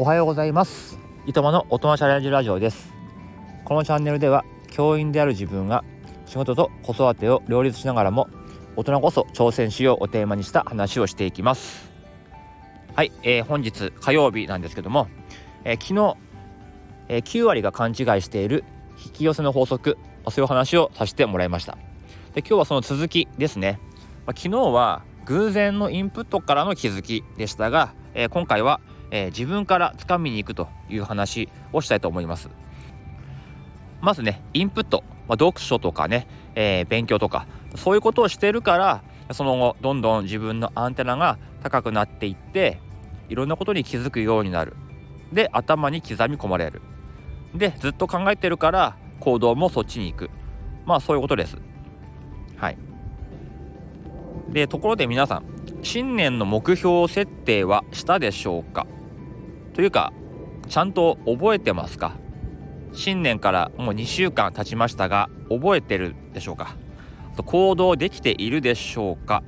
おはようございます。いとまの大人チャレンジラジオです。このチャンネルでは教員である自分が仕事と子育てを両立しながらも大人こそ挑戦しようをテーマにした話をしていきます。はい、えー、本日火曜日なんですけども、えー、昨日、えー、9割が勘違いしている引き寄せの法則そういう話をさせてもらいました。で今日はその続きですね、まあ、昨日は偶然のインプットからの気づきでしたが、えー、今回は、えー、自分から掴みに行くという話をしたいと思います。まずねインプット、まあ、読書とかね、えー、勉強とかそういうことをしてるからその後どんどん自分のアンテナが高くなっていっていろんなことに気づくようになる。で頭に刻み込まれる。でずっと考えてるから行動もそっちに行く。まあそういうことです。はい。でところで皆さん新年の目標設定はしたでしょうか？というかちゃんと覚えてますか？新年からもう2週間経ちましたが覚えてるでしょうか？行動できているでしょうか？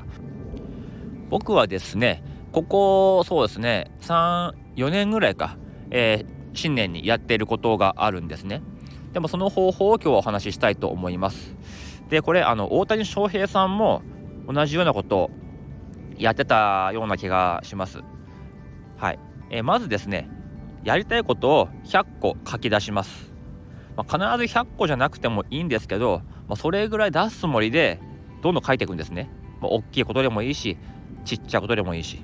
僕はですねここそうですね34年ぐらいか、えー、新年にやっていることがあるんですね。でもその方法を今日はお話ししたいと思います。でこれあの大谷翔平さんも同じようなことをやってたような気がします。はい、え、まずですねやりたいことを100個書き出します、まあ、必ず100個じゃなくてもいいんですけど、まあ、それぐらい出すつもりでどんどん書いていくんですね、まあ、大きいことでもいいしちっちゃいことでもいいし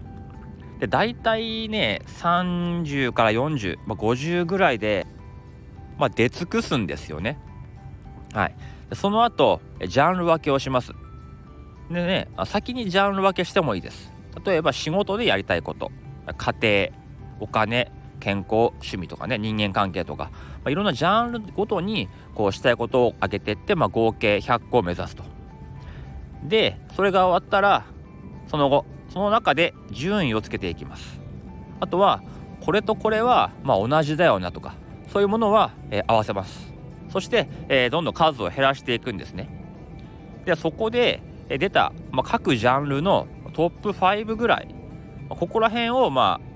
で大体ね30から40、まあ、50ぐらいでまあ、出尽くすんですよね。はい。その後、ジャンル分けをします。でね、先にジャンル分けしてもいいです。例えば仕事でやりたいこと、家庭、お金、健康、趣味とかね、人間関係とか、まあ、いろんなジャンルごとにこうしたいことを上げていって、まあ、合計100個を目指すと。で、それが終わったら、その後、その中で順位をつけていきます。あとは、これとこれは、まあ、同じだよなとか、そういうものは、えー、合わせますそして、えー、どんどん数を減らしていくんですねでそこで、え、出た、まあ、各ジャンルのトップ5ぐらい、ここら辺をまあ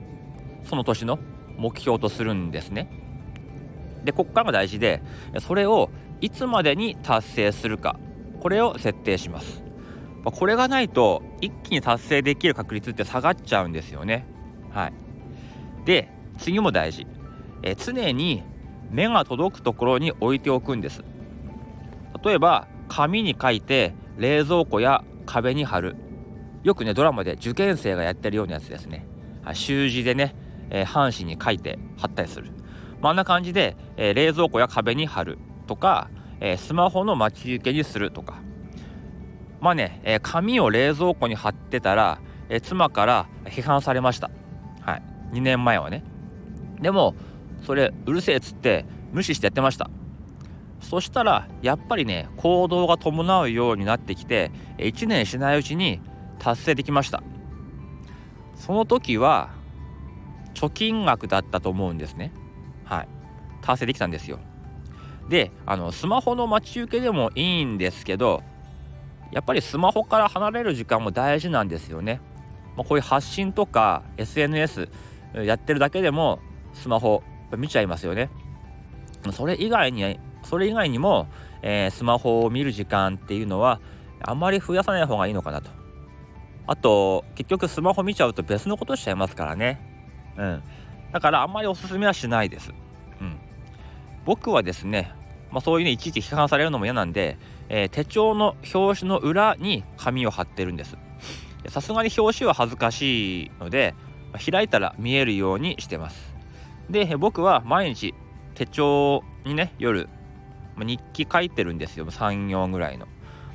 その年の目標とするんですね。でここからが大事でそれをいつまでに達成するかこれを設定します、これがないと一気に達成できる確率って下がっちゃうんですよね。はい。で次も大事。え常に目が届くところに置いておくんです。例えば紙に書いて冷蔵庫や壁に貼る。よくねドラマで受験生がやってるようなやつですね。習字でね、えー、半紙に書いて貼ったりする、まあ、あんな感じで、えー、冷蔵庫や壁に貼るとか、えー、スマホの待ち受けにするとか。まあね、え紙を冷蔵庫に貼ってたら、え妻から批判されました。はい。2年前はね。でもそれうるせえっつって無視してやってました。そしたらやっぱりね行動が伴うようになってきて1年しないうちに達成できました。その時は貯金額だったと思うんですねはい達成できたんですよであのスマホの待ち受けでもいいんですけどやっぱりスマホから離れる時間も大事なんですよね、まあ、こういう発信とか SNS やってるだけでもスマホ見ちゃいますよね。それ以外にそれ以外にも、えー、スマホを見る時間っていうのはあまり増やさない方がいいのかなと。あと結局スマホ見ちゃうと別のことしちゃいますからね。うん。だからあんまりおすすめはしないです。うん。僕はですね、まあ、そういうねいちいち批判されるのも嫌なんで、えー、手帳の表紙の裏に紙を貼ってるんです。さすがに表紙は恥ずかしいので開いたら見えるようにしてます。で僕は毎日手帳にね夜日記書いてるんですよ3行ぐらいの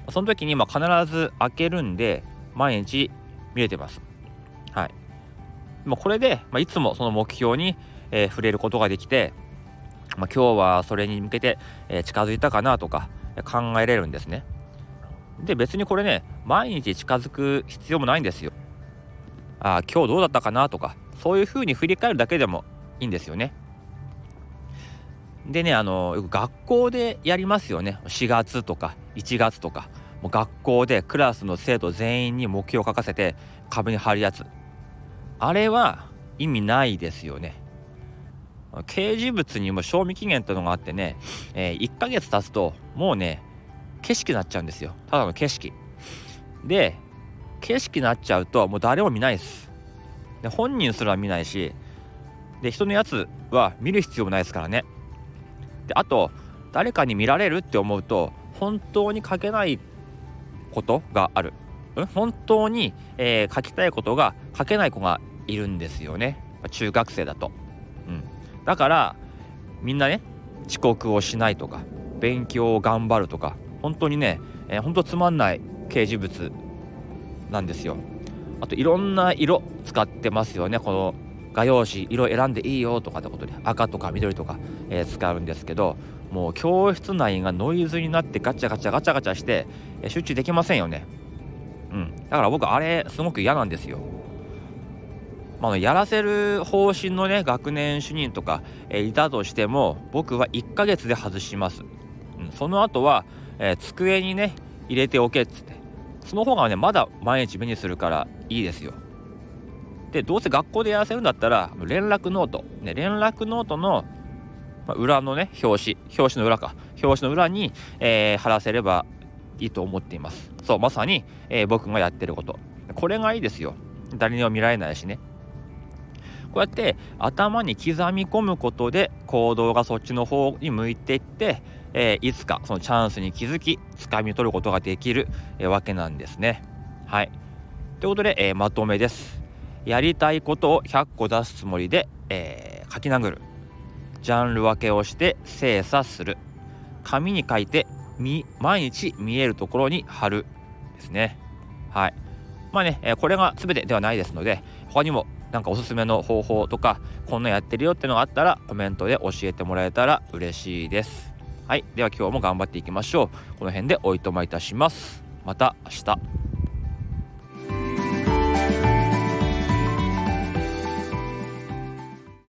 その時にま必ず開けるんで毎日見れてますはいもうこれで、まあ、いつもその目標に、えー、触れることができて、まあ、今日はそれに向けて、えー、近づいたかなとか考えれるんですね。で別にこれね毎日近づく必要もないんですよ。ああ今日どうだったかなとかそういうふうに振り返るだけでもいいんですよね。でねあのよく学校でやりますよね。4月とか1月とか。もう学校でクラスの生徒全員に目標を書かせて壁に貼るやつ。あれは意味ないですよね。掲示物にも賞味期限ってのがあってね、えー、1ヶ月経つともうね景色になっちゃうんですよ。ただの景色。で景色になっちゃうともう誰も見ないです。で本人すら見ないしで人のやつは見る必要もないですからね。であと誰かに見られるって思うと本当に書けないことがある。本当に、えー、書きたいことが書けない子がいるんですよね。中学生だと、うん、だからみんなね遅刻をしないとか勉強を頑張るとか本当にね、えー、本当つまんない掲示物なんですよ。あといろんな色使ってますよね。この画用紙色選んでいいよとかってことで赤とか緑とか、えー、使うんですけどもう教室内がノイズになってガチャガチャガチャガチャして、えー、集中できませんよね。うん。だから僕あれすごく嫌なんですよ。まあ、やらせる方針のね学年主任とか、え、いたとしても僕は1ヶ月で外します、うん、その後は、えー、机にね入れておけっつって。その方がねまだ毎日目にするからいいですよ。でどうせ学校でやらせるんだったら連絡ノート、ね、連絡ノートの、ま、裏のね表紙。表紙の裏か。表紙の裏に、えー、貼らせればいいと思っています。そうまさに、えー、僕がやってること。これがいいですよ。誰にも見られないしね。こうやって頭に刻み込むことで行動がそっちの方に向いていって、えー、いつかそのチャンスに気づき掴み取ることができる、えー、わけなんですね。はい。ということで、えー、まとめです。やりたいことを100個出すつもりで、えー、書き殴る。ジャンル分けをして精査する。紙に書いて毎日見えるところに貼る。ですね。はい。まあね、え、これが全てではないですので他にもなんかおすすめの方法とかこんなやってるよってのがあったらコメントで教えてもらえたら嬉しいです。はい。では今日も頑張っていきましょう。この辺でおいとまいたします。また明日。